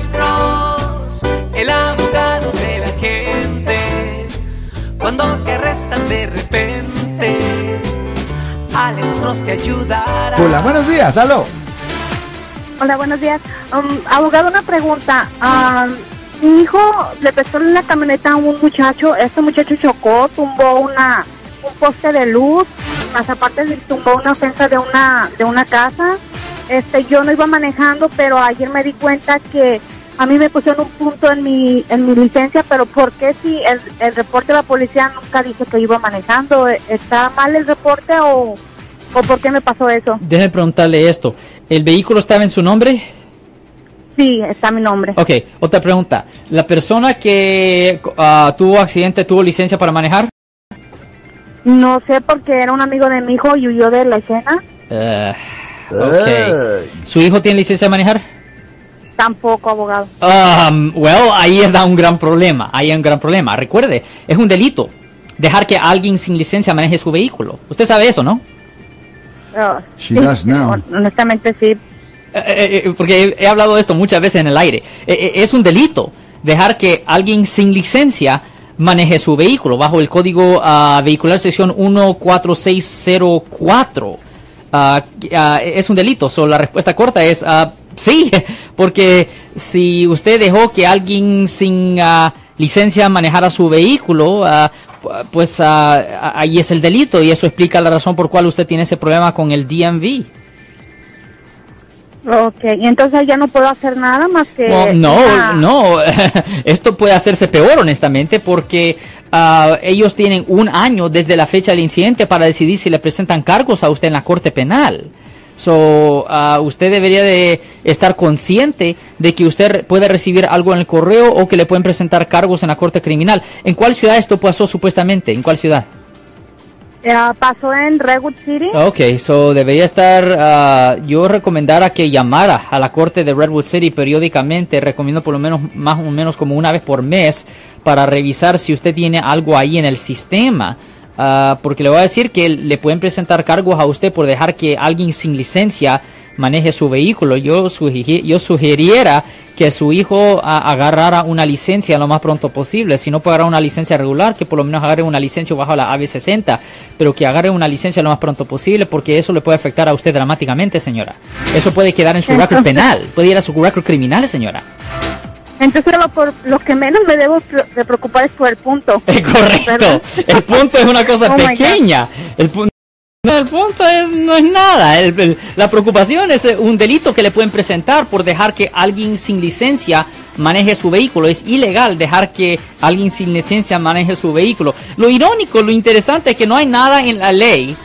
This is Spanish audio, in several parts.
Alex Cross, el abogado de la gente. Cuando te arrestan de repente, Alex Cross te ayudará. Hola, buenos días, aló. Hola, buenos días. Um, abogado, una pregunta. Um, mi hijo le prestó la camioneta a un muchacho. Este muchacho chocó, tumbó una un poste de luz, más aparte le tumbó una ofensa de una de una casa. Este, yo no iba manejando, pero ayer me di cuenta que a mí me pusieron un punto en mi en mi licencia, pero ¿por qué si el, el reporte de la policía nunca dice que iba manejando? ¿Está mal el reporte o, o por qué me pasó eso? Déjeme preguntarle esto. ¿El vehículo estaba en su nombre? Sí, está mi nombre. Ok, otra pregunta. ¿La persona que ah, tuvo accidente tuvo licencia para manejar? No sé porque era un amigo de mi hijo y huyó de la escena. Eh, ok. ¿Su hijo tiene licencia de manejar? Tampoco, abogado. Um, well, ahí está un gran problema. Ahí hay un gran problema. Recuerde, es un delito dejar que alguien sin licencia maneje su vehículo. Usted sabe eso, ¿no? Ah, She sí, does now. hon- Honestamente sí. Eh, eh, eh, porque he, he hablado de esto muchas veces en el aire. Eh, eh, es un delito dejar que alguien sin licencia maneje su vehículo bajo el código ah, vehicular sección 14604. Ah, ah, es un delito. So, la respuesta corta es ah, sí, porque si usted dejó que alguien sin licencia manejara su vehículo, pu- pues ah, ahí es el delito y eso explica la razón por cual usted tiene ese problema con el DMV. Ok, y entonces ya no puedo hacer nada más que... Well, no, no, esto puede hacerse peor honestamente porque ah, ellos tienen un año desde la fecha del incidente para decidir si le presentan cargos a usted en la corte penal. So, ah, usted debería de estar consciente de que usted puede recibir algo en el correo o que le pueden presentar cargos en la corte criminal. ¿En cuál ciudad esto pasó supuestamente? ¿En cuál ciudad? Eh, pasó en Redwood City. Ok, so debería estar, ah, yo recomendara que llamara a la corte de Redwood City periódicamente, recomiendo por lo menos más o menos como una vez por mes para revisar si usted tiene algo ahí en el sistema. Ah, porque le voy a decir que le pueden presentar cargos a usted por dejar que alguien sin licencia maneje su vehículo. Yo, sugi- yo sugiriera que su hijo ah, agarrara una licencia lo más pronto posible. Si no puede agarrar una licencia regular, que por lo menos agarre una licencia bajo la AB60, pero que agarre una licencia lo más pronto posible porque eso le puede afectar a usted dramáticamente, señora. Eso puede quedar en su récord Entonces- penal, puede ir a su récord criminal, señora. Entonces lo, por, lo que menos me debo pre- de preocupar es por el punto. Correcto. ¿Verdad? El punto es una cosa Oh pequeña. El punto, no, el punto es, no es nada. El- el- la preocupación es eh, un delito que le pueden presentar por dejar que alguien sin licencia maneje su vehículo. Es ilegal dejar que alguien sin licencia maneje su vehículo. Lo irónico, lo interesante es que no hay nada en la ley.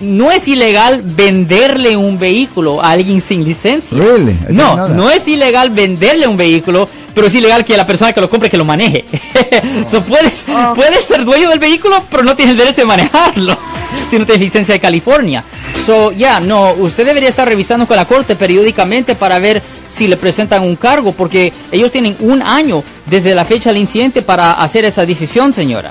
No es ilegal venderle un vehículo a alguien sin licencia. Really? No, no es ilegal venderle un vehículo, pero es ilegal que la persona que lo compre que lo maneje. so, puedes, Oh. puedes ser dueño del vehículo, pero no tienes el derecho de manejarlo si no tienes licencia de California. So, ya, no, usted debería estar revisando con la corte periódicamente para ver si le presentan un cargo, porque ellos tienen un año desde la fecha del incidente para hacer esa decisión, señora.